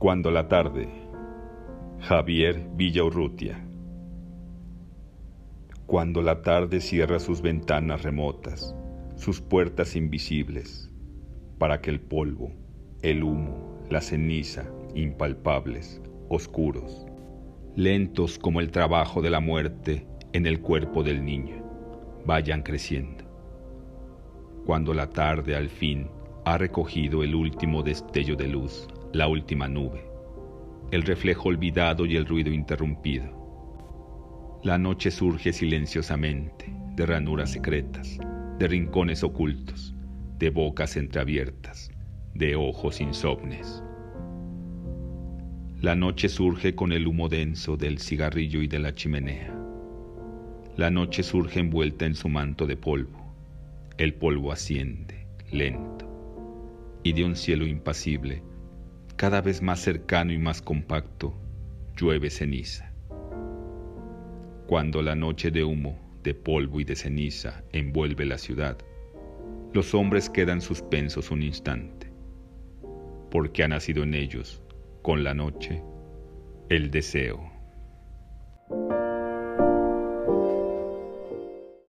Cuando la tarde, Javier Villaurrutia. Cuando la tarde cierra sus ventanas remotas, sus puertas invisibles, para que el polvo, el humo, la ceniza, impalpables, oscuros, lentos como el trabajo de la muerte en el cuerpo del niño, vayan creciendo. Cuando la tarde al fin ha recogido el último destello de luz, la última nube, el reflejo olvidado y el ruido interrumpido. La noche surge silenciosamente de ranuras secretas, de rincones ocultos, de bocas entreabiertas, de ojos insomnes. La noche surge con el humo denso del cigarrillo y de la chimenea. La noche surge envuelta en su manto de polvo. El polvo asciende, lento, y de un cielo impasible cada vez más cercano y más compacto, llueve ceniza. Cuando la noche de humo, de polvo y de ceniza envuelve la ciudad, los hombres quedan suspensos un instante, porque ha nacido en ellos, con la noche, el deseo.